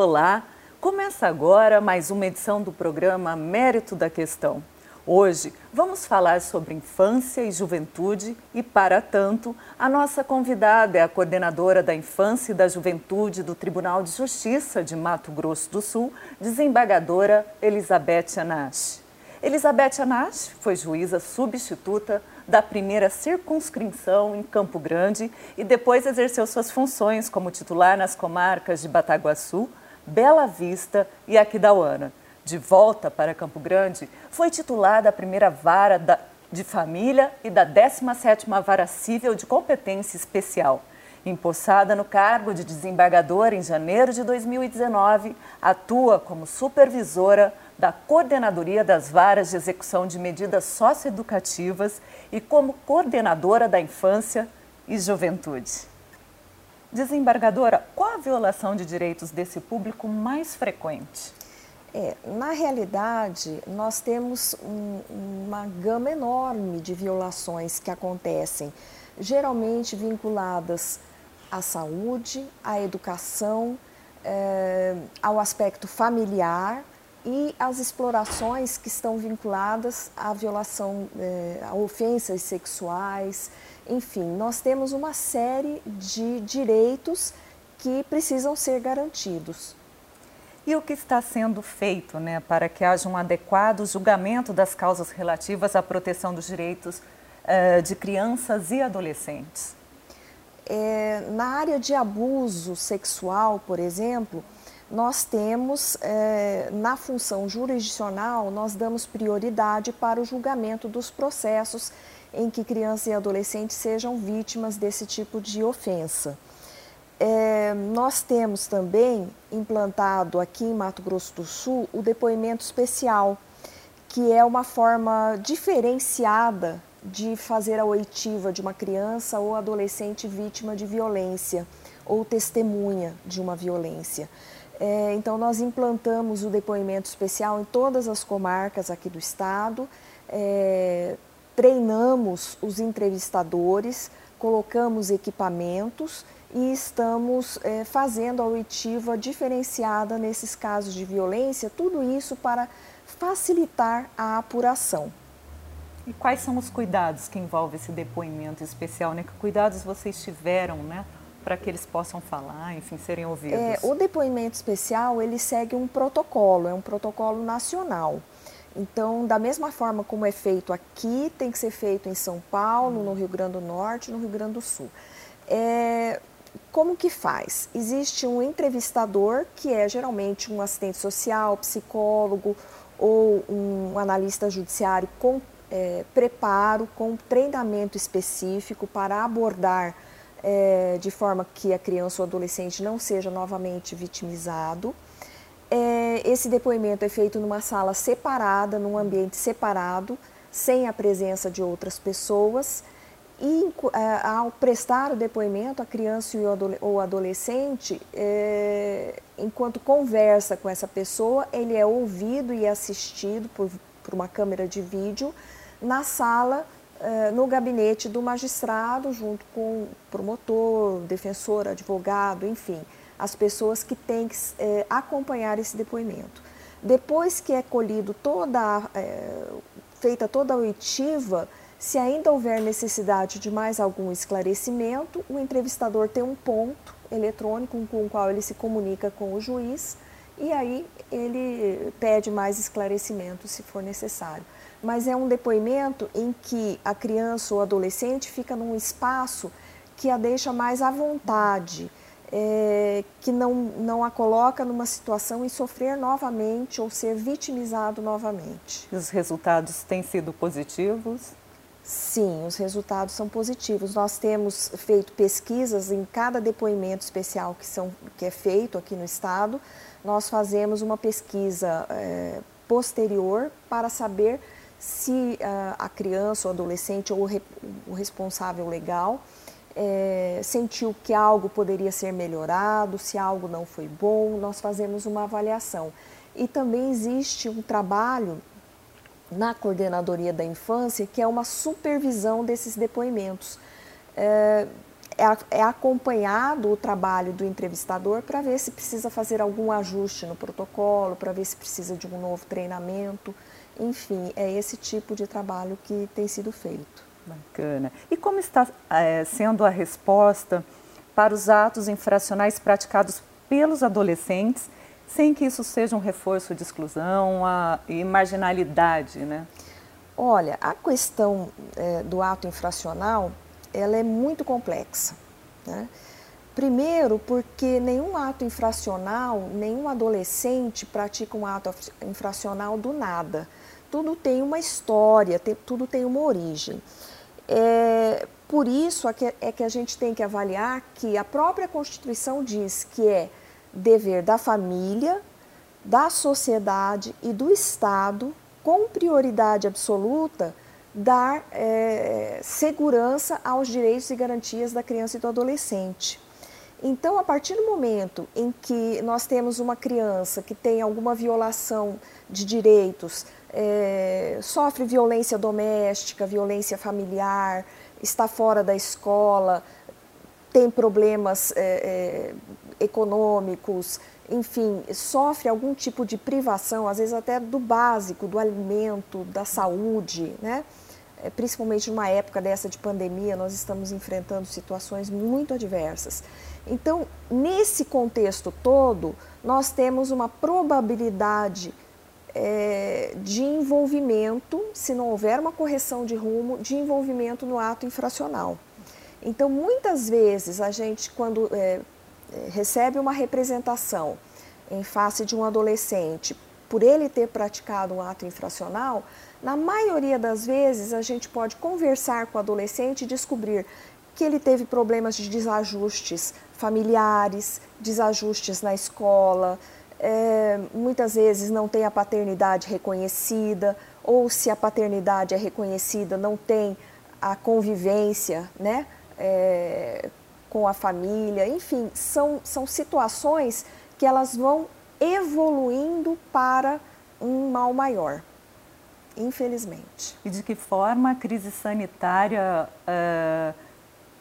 Olá, começa agora mais uma edição do programa Mérito da Questão. Hoje vamos falar sobre infância e juventude e, para tanto, a nossa convidada é a coordenadora da Infância e da Juventude do Tribunal de Justiça de Mato Grosso do Sul, desembargadora Elizabeth Anache. Elizabeth Anache foi juíza substituta da primeira circunscrição em Campo Grande e depois exerceu suas funções como titular nas comarcas de Bataguaçu, Bela Vista e Aquidauana. De volta para Campo Grande, foi titular da primeira vara da, de família e da 17ª Vara Civil de Competência Especial. Empossada no cargo de desembargadora em janeiro de 2019, atua como supervisora da Coordenadoria das Varas de Execução de Medidas Socioeducativas e como coordenadora da Infância e Juventude. Desembargadora, qual a violação de direitos desse público mais frequente? É, na realidade, nós temos um, uma gama enorme de violações que acontecem, geralmente vinculadas à saúde, à educação, é, ao aspecto familiar e as explorações que estão vinculadas à violação, é, a ofensas sexuais, enfim, nós temos uma série de direitos que precisam ser garantidos. E o que está sendo feito né, para que haja um adequado julgamento das causas relativas à proteção dos direitos uh, de crianças e adolescentes? É, na área de abuso sexual, por exemplo, nós temos, é, na função jurisdicional, nós damos prioridade para o julgamento dos processos em que crianças e adolescentes sejam vítimas desse tipo de ofensa. É, nós temos também implantado aqui em Mato Grosso do Sul o depoimento especial, que é uma forma diferenciada de fazer a oitiva de uma criança ou adolescente vítima de violência ou testemunha de uma violência. É, então, nós implantamos o depoimento especial em todas as comarcas aqui do estado, é, treinamos os entrevistadores, colocamos equipamentos e estamos é, fazendo a oitiva diferenciada nesses casos de violência, tudo isso para facilitar a apuração. E quais são os cuidados que envolve esse depoimento especial? Né? Que cuidados vocês tiveram né, para que eles possam falar, enfim, serem ouvidos? É, o depoimento especial, ele segue um protocolo, é um protocolo nacional. Então, da mesma forma como é feito aqui, tem que ser feito em São Paulo, no Rio Grande do Norte, no Rio Grande do Sul. É, como que faz? Existe um entrevistador, que é geralmente um assistente social, psicólogo ou um analista judiciário com é, preparo, com treinamento específico para abordar é, de forma que a criança ou adolescente não seja novamente vitimizado. É, esse depoimento é feito numa sala separada, num ambiente separado, sem a presença de outras pessoas. E é, ao prestar o depoimento, a criança ou adolescente, é, enquanto conversa com essa pessoa, ele é ouvido e assistido por, por uma câmera de vídeo na sala eh, no gabinete do magistrado, junto com o promotor, defensor, advogado, enfim, as pessoas que têm que é, acompanhar esse depoimento. Depois que é colhido toda, é, feita toda a oitiva, se ainda houver necessidade de mais algum esclarecimento, o entrevistador tem um ponto eletrônico com o qual ele se comunica com o juiz e aí ele pede mais esclarecimento se for necessário mas é um depoimento em que a criança ou adolescente fica num espaço que a deixa mais à vontade, é, que não, não a coloca numa situação em sofrer novamente ou ser vitimizado novamente. Os resultados têm sido positivos? Sim, os resultados são positivos. Nós temos feito pesquisas em cada depoimento especial que, são, que é feito aqui no Estado. Nós fazemos uma pesquisa é, posterior para saber se uh, a criança, o adolescente ou o, re, o responsável legal é, sentiu que algo poderia ser melhorado, se algo não foi bom, nós fazemos uma avaliação. E também existe um trabalho na coordenadoria da infância que é uma supervisão desses depoimentos. É, é, é acompanhado o trabalho do entrevistador para ver se precisa fazer algum ajuste no protocolo, para ver se precisa de um novo treinamento. Enfim, é esse tipo de trabalho que tem sido feito. Bacana. E como está é, sendo a resposta para os atos infracionais praticados pelos adolescentes, sem que isso seja um reforço de exclusão e marginalidade, né? Olha, a questão é, do ato infracional, ela é muito complexa. Né? Primeiro, porque nenhum ato infracional, nenhum adolescente pratica um ato infracional do nada. Tudo tem uma história, tem, tudo tem uma origem. É, por isso é que, é que a gente tem que avaliar que a própria Constituição diz que é dever da família, da sociedade e do Estado, com prioridade absoluta, dar é, segurança aos direitos e garantias da criança e do adolescente. Então, a partir do momento em que nós temos uma criança que tem alguma violação de direitos, é, sofre violência doméstica, violência familiar, está fora da escola, tem problemas é, é, econômicos, enfim, sofre algum tipo de privação, às vezes até do básico, do alimento, da saúde, né? É, principalmente numa época dessa de pandemia, nós estamos enfrentando situações muito adversas. Então, nesse contexto todo, nós temos uma probabilidade é, de envolvimento, se não houver uma correção de rumo, de envolvimento no ato infracional. Então, muitas vezes, a gente, quando é, é recebe uma representação em face de um adolescente, por ele ter praticado um ato infracional, na maioria das vezes, a gente pode conversar com o adolescente e descobrir que ele teve problemas de desajustes familiares, desajustes na escola, é, muitas vezes não tem a paternidade reconhecida, ou se a paternidade é reconhecida, não tem a convivência né, é, com a família. Enfim, são, são situações que elas vão evoluindo para um mal maior infelizmente. E de que forma a crise sanitária uh,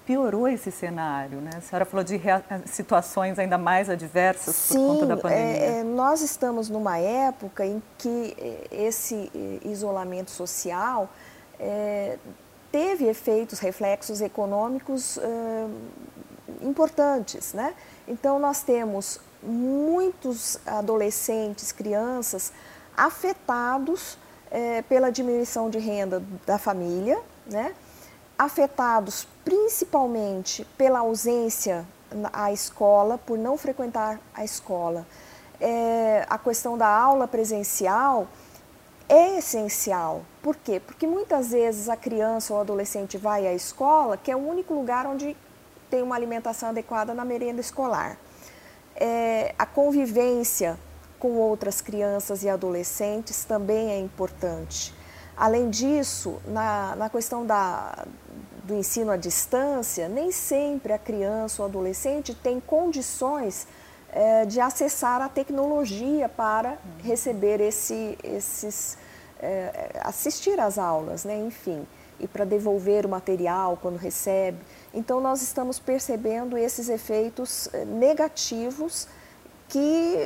piorou esse cenário? Né? A senhora falou de situações ainda mais adversas Sim, por conta da pandemia. É, é, nós estamos numa época em que é, esse é, isolamento social é, teve efeitos, reflexos econômicos é, importantes. Né? Então, nós temos muitos adolescentes, crianças afetados é, pela diminuição de renda da família, né? Afetados principalmente pela ausência à escola, por não frequentar a escola. É, a questão da aula presencial é essencial. Por quê? Porque muitas vezes a criança ou adolescente vai à escola, que é o único lugar onde tem uma alimentação adequada na merenda escolar. É, a convivência com outras crianças e adolescentes também é importante. Além disso, na, na questão da, do ensino à distância, nem sempre a criança ou adolescente tem condições é, de acessar a tecnologia para receber esse, esses, é, assistir às aulas, né? enfim, e para devolver o material quando recebe. Então, nós estamos percebendo esses efeitos é, negativos que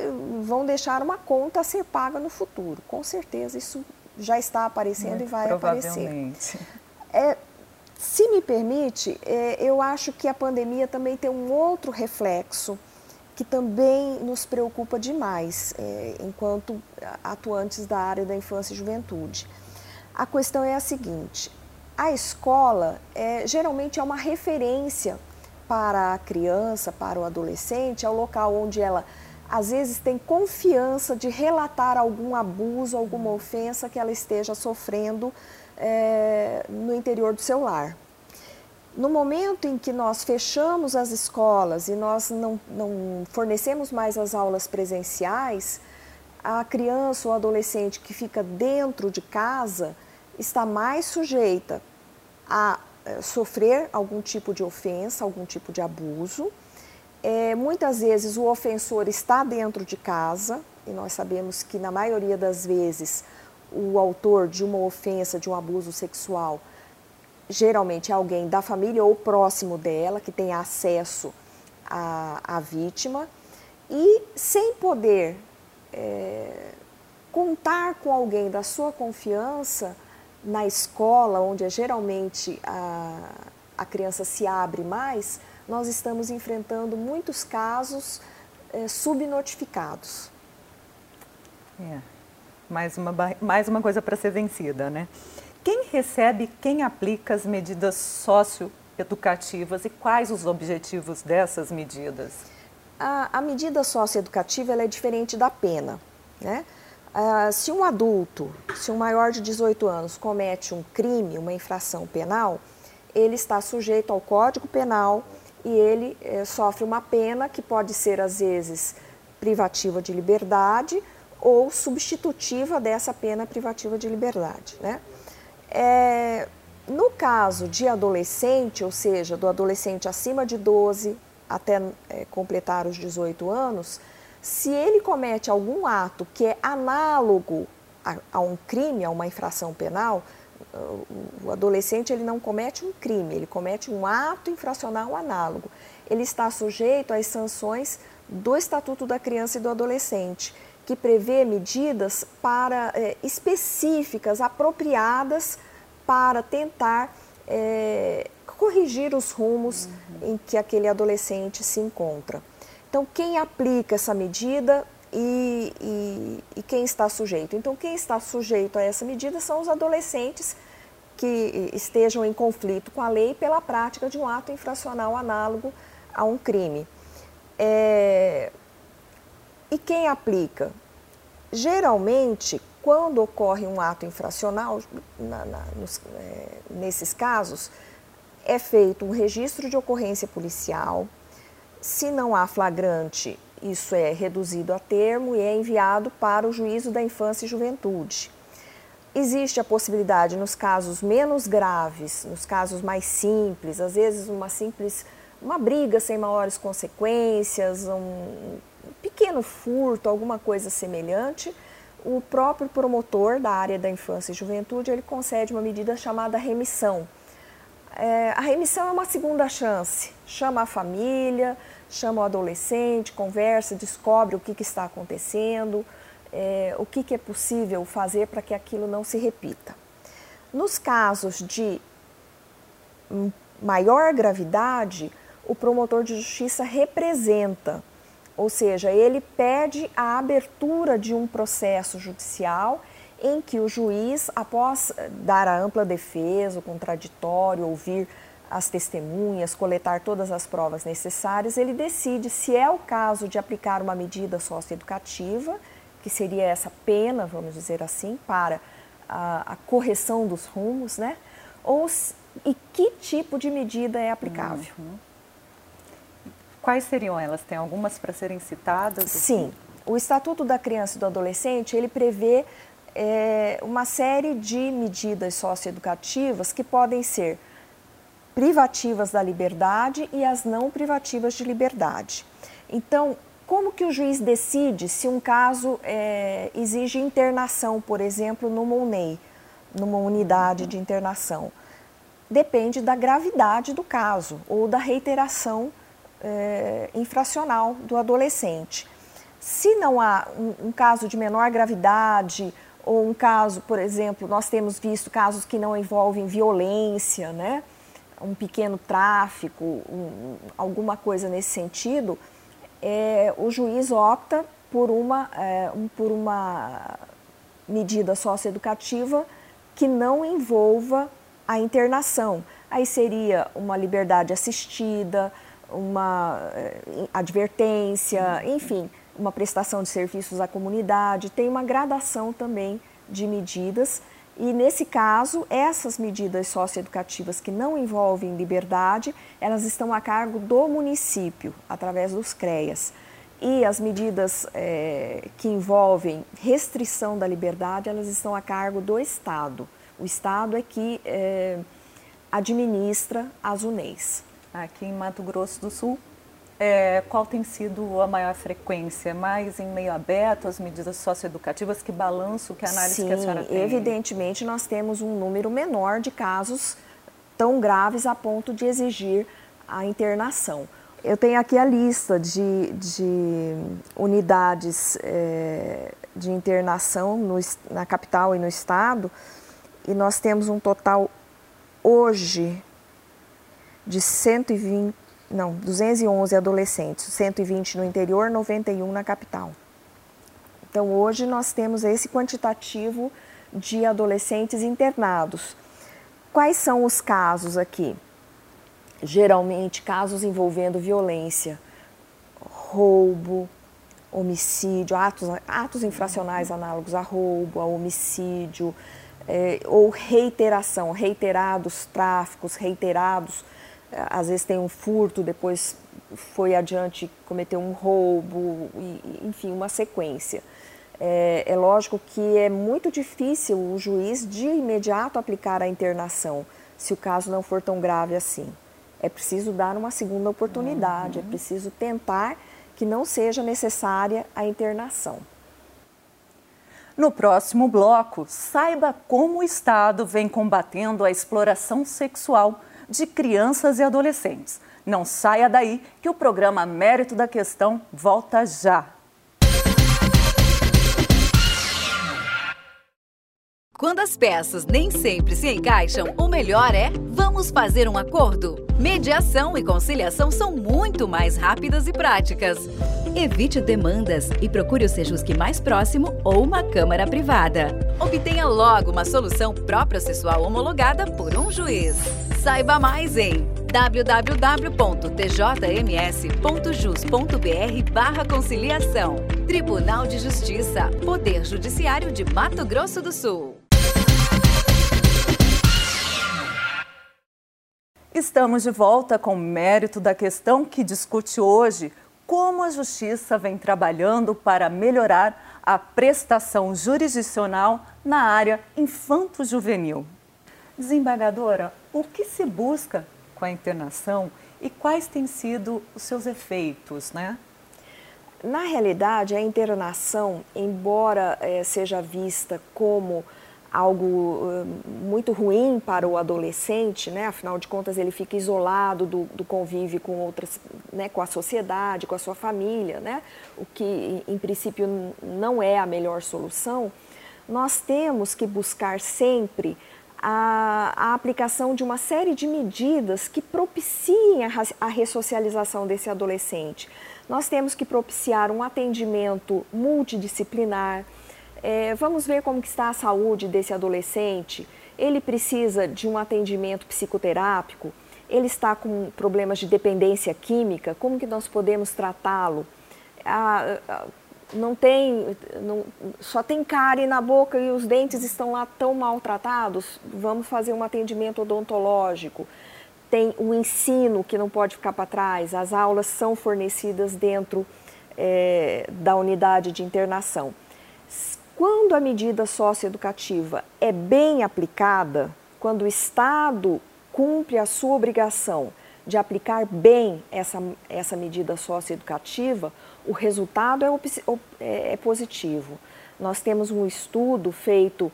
vão deixar uma conta a ser paga no futuro. Com certeza isso já está aparecendo Muito e vai aparecer. É, se me permite, é, eu acho que a pandemia também tem um outro reflexo que também nos preocupa demais, é, enquanto atuantes da área da infância e juventude. A questão é a seguinte: a escola é, geralmente é uma referência para a criança, para o adolescente, é o local onde ela às vezes tem confiança de relatar algum abuso, alguma ofensa que ela esteja sofrendo é, no interior do seu lar. No momento em que nós fechamos as escolas e nós não, não fornecemos mais as aulas presenciais, a criança ou adolescente que fica dentro de casa está mais sujeita a é, sofrer algum tipo de ofensa, algum tipo de abuso é, muitas vezes o ofensor está dentro de casa, e nós sabemos que na maioria das vezes o autor de uma ofensa, de um abuso sexual, geralmente é alguém da família ou próximo dela que tem acesso à, à vítima e sem poder é, contar com alguém da sua confiança na escola, onde é geralmente a, a criança se abre mais, nós estamos enfrentando muitos casos é, subnotificados. É, mais uma, mais uma coisa para ser vencida, né? Quem recebe, quem aplica as medidas socioeducativas e quais os objetivos dessas medidas? A, a medida socioeducativa é diferente da pena, né? Ah, se um adulto, se um maior de 18 anos comete um crime, uma infração penal, ele está sujeito ao Código Penal e ele eh, sofre uma pena que pode ser, às vezes, privativa de liberdade ou substitutiva dessa pena privativa de liberdade. Né? É, no caso de adolescente, ou seja, do adolescente acima de 12 até é, completar os 18 anos, se ele comete algum ato que é análogo a, a um crime, a uma infração penal, o adolescente ele não comete um crime, ele comete um ato infracional análogo. Ele está sujeito às sanções do Estatuto da Criança e do Adolescente, que prevê medidas para é, específicas, apropriadas para tentar é, corrigir os rumos uhum. em que aquele adolescente se encontra. Então, quem aplica essa medida e, e, e, quem está sujeito? Então, quem está sujeito a essa medida são os adolescentes que estejam em conflito com a lei pela prática de um ato infracional análogo a um crime. É... E quem aplica? Geralmente, quando ocorre um ato infracional, na, na, nos, é, nesses casos, é feito um registro de ocorrência policial se não há flagrante, isso é reduzido a termo e é enviado para o juízo da infância e juventude. Existe a possibilidade, nos casos menos graves, nos casos mais simples, às vezes uma simples, uma briga sem maiores consequências, um pequeno furto, alguma coisa semelhante, o próprio promotor da área da infância e juventude, ele concede uma medida chamada remissão. É, a remissão é uma segunda chance, chama a família, chama o adolescente, conversa, descobre o que, que está acontecendo, é, o que, que é possível fazer para que aquilo não se repita. Nos casos de maior gravidade, o promotor de justiça representa, ou seja, ele pede a abertura de um processo judicial em que o juiz, após dar a ampla defesa, o contraditório, ouvir as testemunhas, coletar todas as provas necessárias, ele decide se é o caso de aplicar uma medida socioeducativa, que seria essa pena, vamos dizer assim, para a, a correção dos rumos, né? Ou e que tipo de medida é aplicável? Uhum. Quais seriam elas? Tem algumas para serem citadas? Sim. O Estatuto da Criança e do Adolescente, ele prevê é, uma série de medidas socioeducativas que podem ser privativas da liberdade e as não privativas de liberdade. Então, como que o juiz decide se um caso é, exige internação, por exemplo, no MONEI, numa unidade de internação? Depende da gravidade do caso ou da reiteração é, infracional do adolescente. Se não há um, um caso de menor gravidade ou um caso, por exemplo, nós temos visto casos que não envolvem violência, né? Um pequeno tráfico, um, alguma coisa nesse sentido, é, o juiz opta por uma, é, um, por uma medida socioeducativa que não envolva a internação. Aí seria uma liberdade assistida, uma é, advertência, enfim, uma prestação de serviços à comunidade. Tem uma gradação também de medidas e nesse caso, essas medidas socioeducativas que não envolvem liberdade, elas estão a cargo do município, através dos CREAS. E as medidas é, que envolvem restrição da liberdade, elas estão a cargo do Estado. O Estado é que é, administra as UNEIs. Aqui em Mato Grosso do Sul, é, qual tem sido a maior frequência? Mais em meio aberto, as medidas socioeducativas? Que balanço, que análise Sim, que a senhora tem? evidentemente nós temos um número menor de casos tão graves a ponto de exigir a internação. Eu tenho aqui a lista de, de unidades é, de internação no, na capital e no estado, e nós temos um total hoje de 120, não, 211 adolescentes, 120 no interior, 91 na capital. Então hoje nós temos esse quantitativo de adolescentes internados. Quais são os casos aqui? Geralmente casos envolvendo violência, roubo, homicídio, atos, atos infracionais análogos a roubo, a homicídio, é, ou reiteração, reiterados tráficos, reiterados, às vezes tem um furto, depois foi adiante cometeu um roubo, e, enfim, uma sequência. É, é lógico que é muito difícil o juiz de imediato aplicar a internação, se o caso não for tão grave assim. É preciso dar uma segunda oportunidade, é uhum. é preciso tentar que não seja necessária a internação. No próximo bloco, saiba como o Estado vem combatendo a exploração sexual de crianças e adolescentes. Não saia daí que o programa Mérito da Questão volta já. Quando as peças nem sempre se encaixam, o melhor é vamos fazer um acordo. Mediação e conciliação são muito mais rápidas e práticas. Evite demandas e procure o Sejusc mais próximo ou uma câmara privada. Obtenha logo uma solução pró-processual homologada por um juiz. Saiba mais em www.tjms.jus.br conciliação. Tribunal de Justiça, Poder Judiciário de Mato Grosso do Sul. Estamos de volta com o mérito da questão que discute hoje como a Justiça vem trabalhando para melhorar a prestação jurisdicional na área infanto-juvenil. Desembargadora, o que se busca com a internação e quais têm sido os seus efeitos, né? Na realidade, a internação, embora é, seja vista como algo uh, muito ruim para o adolescente, né? Afinal de contas, ele fica isolado do, do convívio com outras, né? Com a sociedade, com a sua família, né? O que, em princípio, não é a melhor solução. Nós temos que buscar sempre a, a aplicação de uma série de medidas que propiciem a, a ressocialização desse adolescente. Nós temos que propiciar um atendimento multidisciplinar é, vamos ver como que está a saúde desse adolescente. Ele precisa de um atendimento psicoterápico? Ele está com problemas de dependência química? Como que nós podemos tratá-lo? Ah, ah, não tem, não, só tem cárie na boca e os dentes estão lá tão maltratados? Vamos fazer um atendimento odontológico. Tem o ensino que não pode ficar para trás. As aulas são fornecidas dentro é, da unidade de internação quando a medida socioeducativa é bem aplicada, quando o Estado cumpre a sua obrigação de aplicar bem essa, essa medida socioeducativa, o resultado é, é, é positivo. Nós temos um estudo feito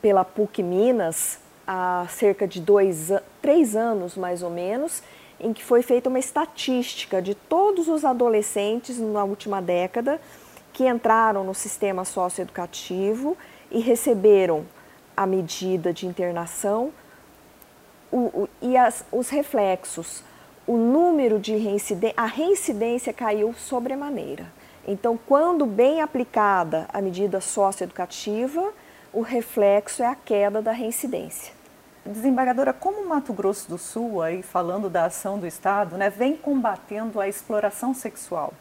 pela PUC Minas há cerca de dois, três anos mais ou menos, em que foi feita uma estatística de todos os adolescentes na última década que entraram no sistema socioeducativo e receberam a medida de internação o, o, e as, os reflexos. O número de reincidência, a reincidência caiu sobremaneira. Então, quando bem aplicada a medida socioeducativa, o reflexo é a queda da reincidência. Desembargadora, como o Mato Grosso do Sul, aí falando da ação do Estado, né, vem combatendo a exploração sexual?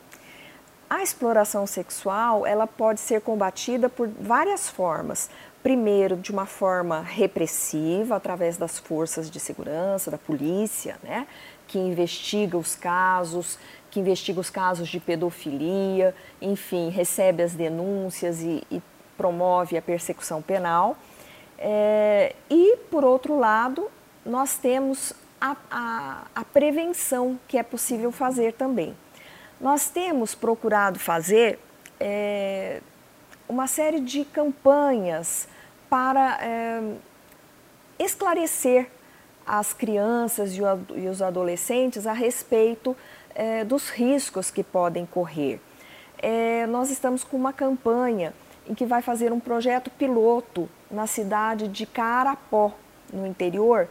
A exploração sexual, ela pode ser combatida por várias formas. Primeiro, de uma forma repressiva, através das forças de segurança, da polícia, né? que investiga os casos, que investiga os casos de pedofilia, enfim, recebe as denúncias e, e promove a persecução penal. É, e, por outro lado, nós temos a, a, a prevenção que é possível fazer também. Nós temos procurado fazer é, uma série de campanhas para é, esclarecer as crianças e os adolescentes a respeito é, dos riscos que podem correr. É, nós estamos com uma campanha em que vai fazer um projeto piloto na cidade de Carapó, no interior.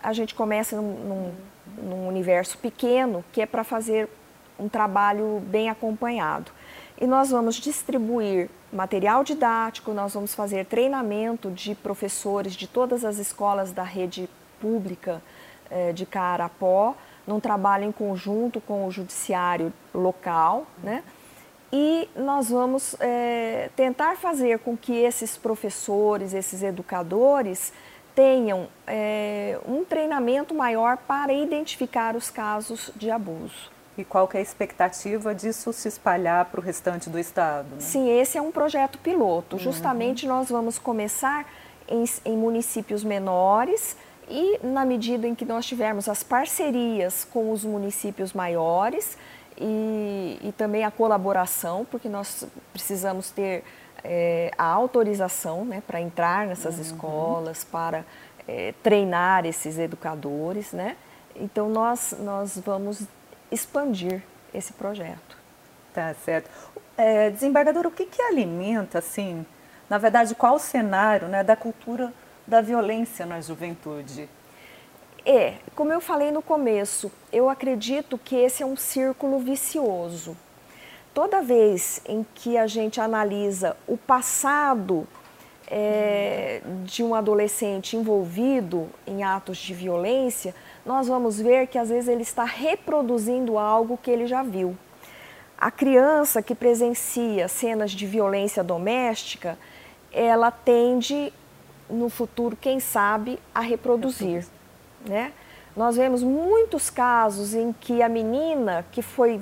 A gente começa num, num, num universo pequeno, que é para fazer um trabalho bem acompanhado. E nós vamos distribuir material didático, nós vamos fazer treinamento de professores de todas as escolas da rede pública eh, de Carapó, num trabalho em conjunto com o judiciário local, né? E nós vamos eh, tentar fazer com que esses professores, esses educadores, tenham eh, um treinamento maior para identificar os casos de abuso. E qual que é a expectativa disso se espalhar para o restante do estado? Né? Sim, esse é um projeto piloto. Uhum. Justamente nós vamos começar em, em municípios menores e na medida em que nós tivermos as parcerias com os municípios maiores e, e também a colaboração, porque nós precisamos ter é, a autorização né, para entrar nessas uhum. escolas, para é, treinar esses educadores, né? Então nós, nós vamos expandir esse projeto. Tá certo. É, desembargador, o que, que alimenta, assim, na verdade, qual o cenário né, da cultura da violência na juventude? É, como eu falei no começo, eu acredito que esse é um círculo vicioso. Toda vez em que a gente analisa o passado é, de um adolescente envolvido em atos de violência, nós vamos ver que às vezes ele está reproduzindo algo que ele já viu. A criança que presencia cenas de violência doméstica, ela tende no futuro, quem sabe, a reproduzir, né? Nós vemos muitos casos em que a menina que foi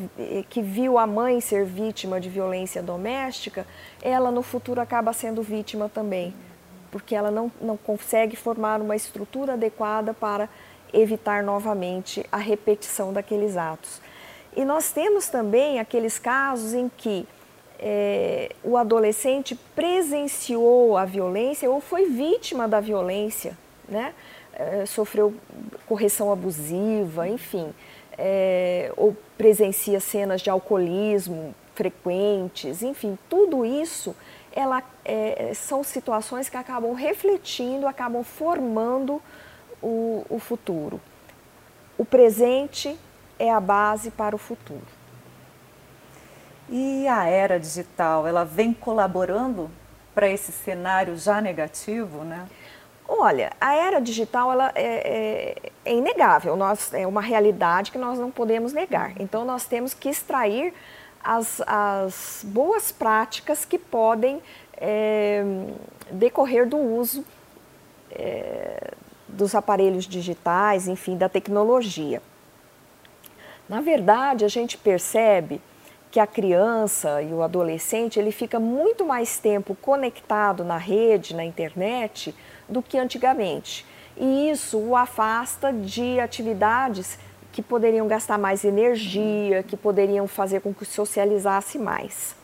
que viu a mãe ser vítima de violência doméstica, ela no futuro acaba sendo vítima também, porque ela não, não consegue formar uma estrutura adequada para evitar novamente a repetição daqueles atos. E nós temos também aqueles casos em que é, o adolescente presenciou a violência ou foi vítima da violência, né? É, sofreu correção abusiva, enfim, é, ou presencia cenas de alcoolismo frequentes, enfim, tudo isso ela, é, são situações que acabam refletindo, acabam formando o, o futuro. O presente é a base para o futuro. E a era digital, ela vem colaborando para esse cenário já negativo, né? Olha, a era digital ela é, é, é, inegável, nós, é uma realidade que nós não podemos negar. Então, nós temos que extrair as, as boas práticas que podem é, decorrer do uso é, dos aparelhos digitais, enfim, da tecnologia. Na verdade, a gente percebe que a criança e o adolescente ele fica muito mais tempo conectado na rede, na internet, do que antigamente. E isso o afasta de atividades que poderiam gastar mais energia, que poderiam fazer com que socializasse mais.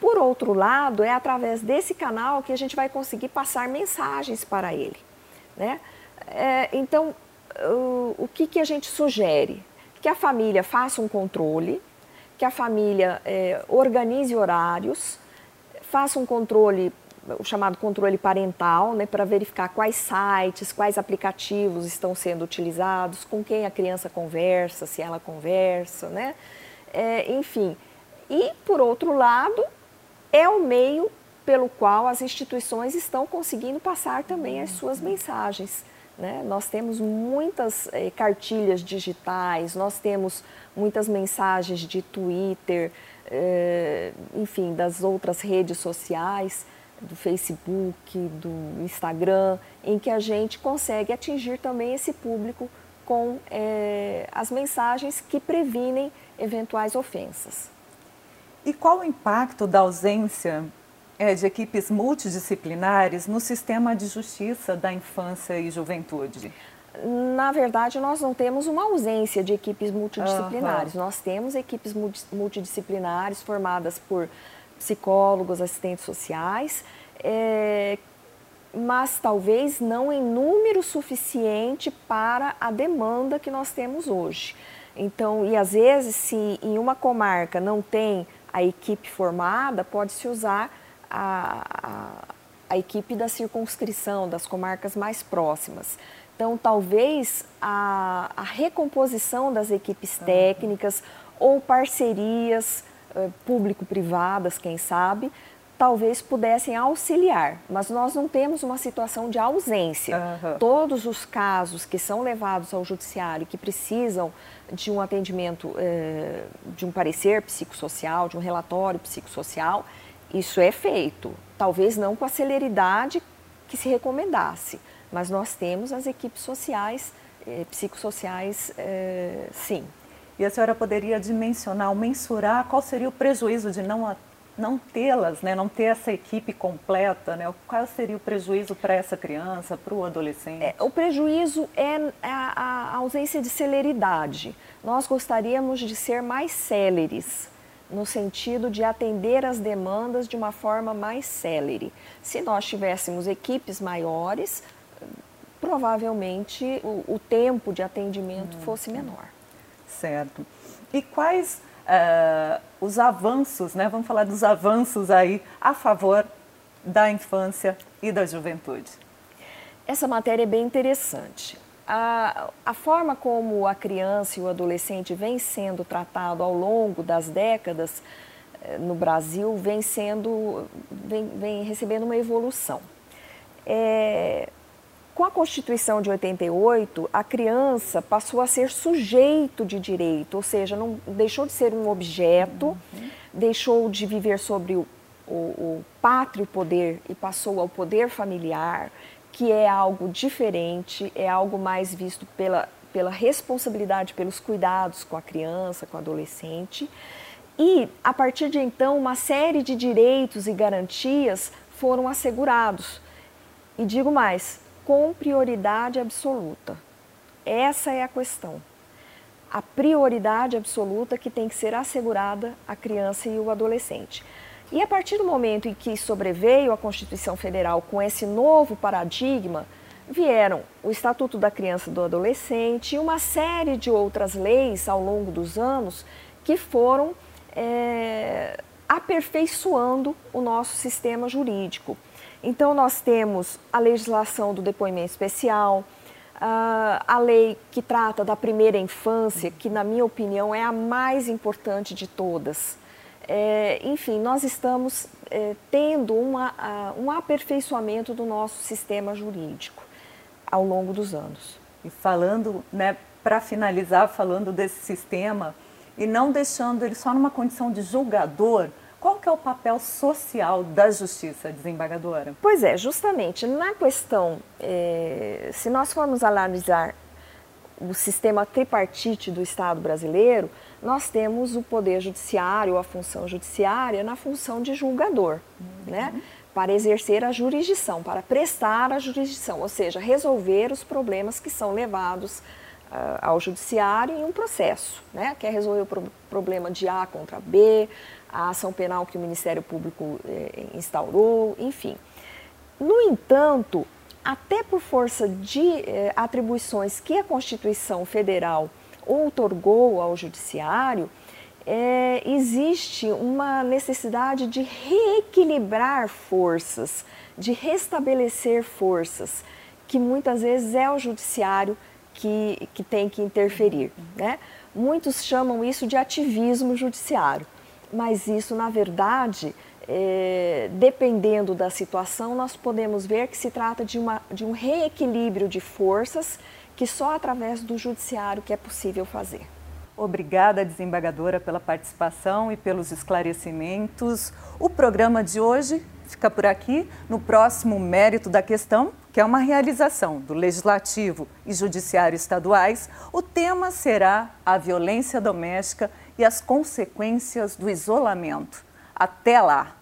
Por outro lado, é através desse canal que a gente vai conseguir passar mensagens para ele. Né? É, então, o, o que, que a gente sugere? Que a família faça um controle, que a família é, organize horários, faça um controle, o chamado controle parental, né, para verificar quais sites, quais aplicativos estão sendo utilizados, com quem a criança conversa, se ela conversa, né? É, enfim. E, por outro lado, é o meio pelo qual as instituições estão conseguindo passar também as suas mensagens. Né? Nós temos muitas eh, cartilhas digitais, nós temos muitas mensagens de Twitter, eh, enfim, das outras redes sociais, do Facebook, do Instagram, em que a gente consegue atingir também esse público com eh, as mensagens que previnem eventuais ofensas. E qual o impacto da ausência é, de equipes multidisciplinares no sistema de justiça da infância e juventude? Na verdade, nós não temos uma ausência de equipes multidisciplinares. Uhum. Nós temos equipes multidisciplinares formadas por psicólogos, assistentes sociais, é, mas talvez não em número suficiente para a demanda que nós temos hoje. Então, e às vezes, se em uma comarca não tem a equipe formada, pode-se usar a, a, a, equipe da circunscrição, das comarcas mais próximas. Então, talvez a, a recomposição das equipes técnicas ou parcerias eh, público-privadas, quem sabe, talvez pudessem auxiliar, mas nós não temos uma situação de ausência. Uhum. Todos os casos que são levados ao judiciário que precisam de um atendimento, eh, de um parecer psicossocial, de um relatório psicossocial, isso é feito. Talvez não com a celeridade que se recomendasse, mas nós temos as equipes sociais, eh, psicossociais, eh, sim. E a senhora poderia dimensionar, mensurar qual seria o prejuízo de não não tê-las, né, não ter essa equipe completa, né, qual seria o prejuízo para essa criança, para o adolescente? É, o prejuízo é a, a, ausência de celeridade. Nós gostaríamos de ser mais céleres, no sentido de atender as demandas de uma forma mais célere. Se nós tivéssemos equipes maiores, provavelmente o, o tempo de atendimento hum, fosse menor. Certo. E quais uh, os avanços, né? Vamos falar dos avanços aí a favor da infância e da juventude. Essa matéria é bem interessante. A, a forma como a criança e o adolescente vem sendo tratado ao longo das décadas eh, no Brasil vem sendo, vem, vem recebendo uma evolução. É, com a Constituição de 88, a criança passou a ser sujeito de direito, ou seja, não deixou de ser um objeto, uhum. deixou de viver sobre o, o, o pátrio poder e passou ao poder familiar, que é algo diferente, é algo mais visto pela, pela responsabilidade, pelos cuidados com a criança, com o adolescente. E, a partir de então, uma série de direitos e garantias foram assegurados. E digo mais, com prioridade absoluta. Essa é a questão. A prioridade absoluta que tem que ser assegurada à criança e o adolescente. E a partir do momento em que sobreveio a Constituição Federal com esse novo paradigma, vieram o Estatuto da Criança e do Adolescente e uma série de outras leis ao longo dos anos que foram é, aperfeiçoando o nosso sistema jurídico. Então, nós temos a legislação do depoimento especial, a lei que trata da primeira infância, que, na minha opinião, é a mais importante de todas. É, enfim, nós estamos é, tendo uma, um aperfeiçoamento do nosso sistema jurídico ao longo dos anos. E falando, né, para finalizar, falando desse sistema e não deixando ele só numa condição de julgador, qual que é o papel social da justiça, desembargadora? Pois é, justamente na questão, é, se nós formos analisar o sistema tripartite do Estado brasileiro, nós temos o poder judiciário, a função judiciária, na função de julgador, uhum. né? para exercer a jurisdição, para prestar a jurisdição, ou seja, resolver os problemas que são levados uh, ao judiciário em um processo, né? quer resolver o pro problema de A contra B, a ação penal que o Ministério Público eh, instaurou, enfim. No entanto, até por força de eh, atribuições que a Constituição Federal outorgou ao Judiciário, eh, existe uma necessidade de reequilibrar forças, de restabelecer forças, que muitas vezes é o Judiciário que, que tem que interferir. Né? Muitos chamam isso de ativismo judiciário mas isso, na verdade, é, dependendo da situação, nós podemos ver que se trata de, uma, de um reequilíbrio de forças que só através do judiciário que é possível fazer. Obrigada, desembargadora, pela participação e pelos esclarecimentos. O programa de hoje fica por aqui. No próximo Mérito da Questão, que é uma realização do Legislativo e Judiciário estaduais, o tema será a violência doméstica e as consequências do isolamento. Até lá!